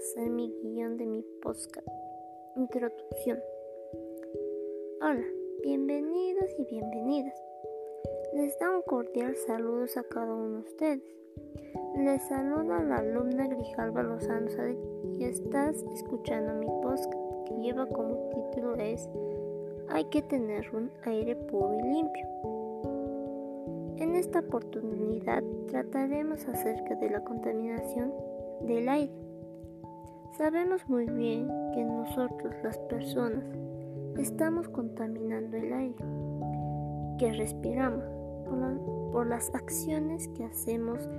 hacer mi guion de mi podcast. Introducción. Hola, bienvenidos y bienvenidas. Les da un cordial saludo a cada uno de ustedes. Les saluda la alumna Grijalva Lozano y estás escuchando mi podcast que lleva como título es Hay que tener un aire puro y limpio. En esta oportunidad trataremos acerca de la contaminación del aire. Sabemos muy bien que nosotros las personas estamos contaminando el aire que respiramos por, las acciones que hacemos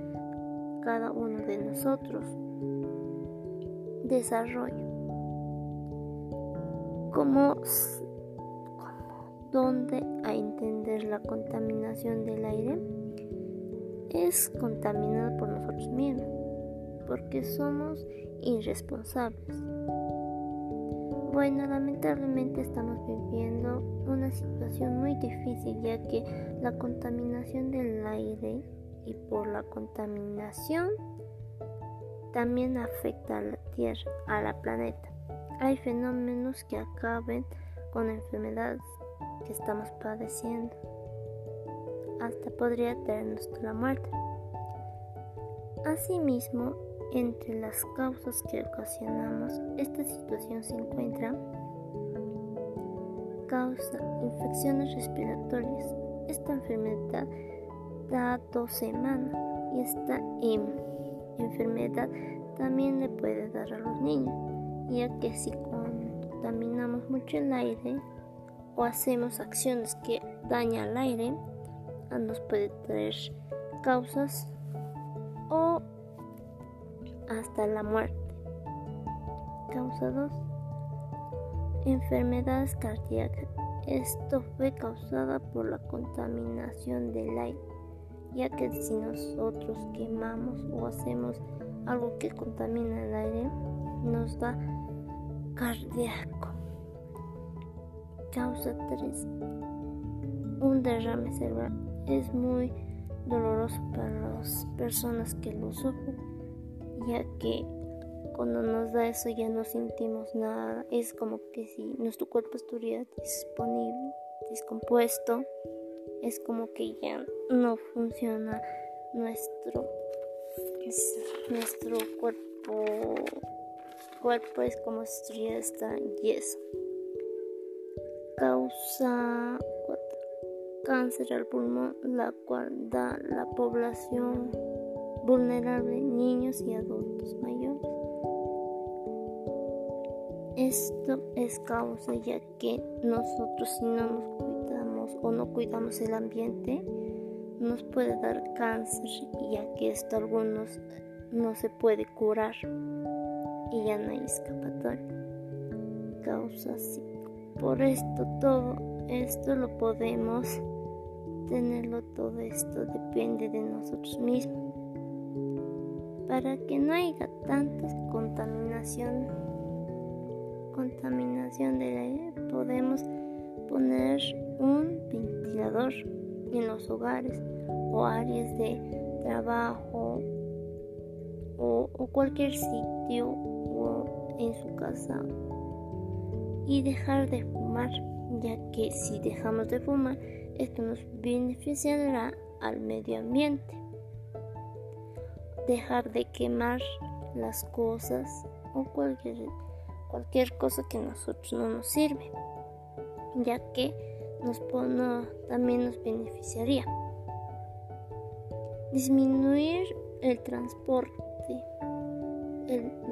cada uno de nosotros. Desarrollo. Como, donde a entender la contaminación del aire es contaminado por nosotros mismos porque somos irresponsables. Bueno, lamentablemente estamos viviendo una situación muy difícil ya que la contaminación del aire y por la contaminación también afecta a la Tierra, a la planeta. Hay fenómenos que acaben con enfermedades que estamos padeciendo. Hasta podría traernos la muerte. Asimismo, entre las causas que ocasionamos esta situación se encuentra causa infecciones respiratorias. Esta enfermedad da dos semanas y esta enfermedad también le puede dar a los niños, ya que si contaminamos mucho el aire o hacemos acciones que dañan al aire, nos puede traer causas hasta la muerte. Causa 2. Enfermedades cardíacas. Esto fue causada por la contaminación del aire, ya que si nosotros quemamos o hacemos algo que contamina el aire, nos da cardíaco. Causa 3. Un derrame cerebral es muy doloroso para las personas que lo sufren ya que cuando nos da eso ya no sentimos nada. Es como que si nuestro cuerpo estuviera disponible, descompuesto, es como que ya no funciona nuestro, nuestro cuerpo. Cuerpo es como si estuviera está yeso. Causa cáncer al pulmón, la cual da la población vulnerable, niños y adultos mayores. Esto es causa ya que nosotros si no nos cuidamos o no cuidamos el ambiente, nos puede dar cáncer, ya que esto algunos no se puede curar y ya no hay escapatoria. Causa así. Por esto todo esto lo podemos tenerlo todo esto depende de nosotros mismos para que no haya tanta contaminación contaminación del aire podemos poner un ventilador en los hogares o áreas de trabajo o, o cualquier sitio o en su casa y dejar de fumar ya que si dejamos de fumar esto nos beneficiará al medio ambiente dejar de quemar las cosas o cualquier, cualquier cosa que a nosotros no nos sirve, ya que nos pone, también nos beneficiaría. Disminuir el transporte,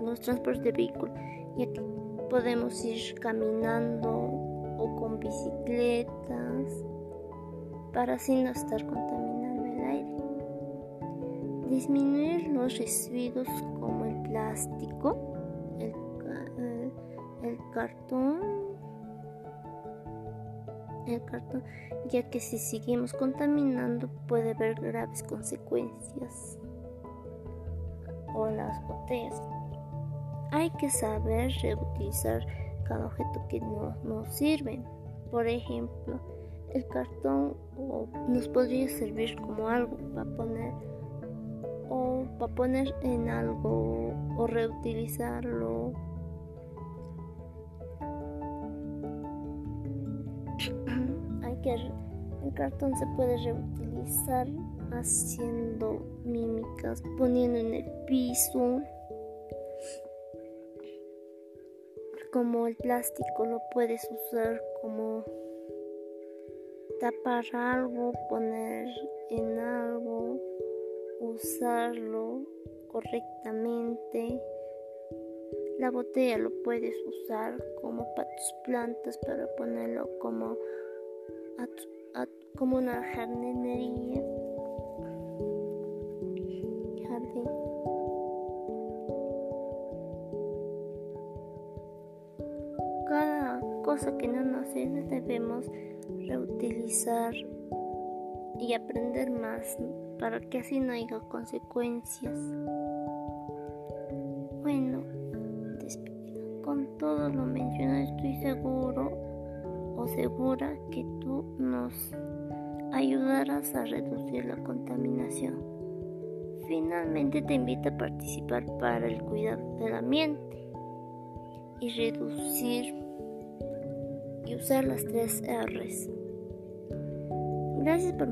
los transportes de vehículos, ya que podemos ir caminando o con bicicletas para así no estar contaminados disminuir los residuos como el plástico, el, cartón, el cartón, ya que si seguimos contaminando puede haber graves consecuencias. O las botellas. Hay que saber reutilizar cada objeto que no nos sirve. Por ejemplo, el cartón nos podría servir como algo para poner o para poner en algo o reutilizarlo. Hay que el cartón se puede reutilizar haciendo mímicas, poniendo en el piso. Como el plástico lo puedes usar como tapar algo, poner en algo, usarlo correctamente. La botella lo puedes usar como para tus plantas, para ponerlo como, como una jardinería. Cada cosa que no nos sirve debemos reutilizar y aprender más para que así no haya consecuencias. Bueno, con todo lo mencionado estoy seguro o segura que tú nos ayudarás a reducir la contaminación. Finalmente te invito a participar para el cuidado del ambiente y reducir y usar las tres R's. Gracias por,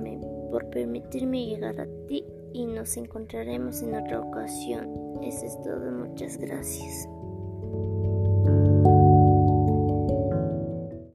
por permitirme llegar a ti y nos encontraremos en otra ocasión. Eso es todo, muchas gracias.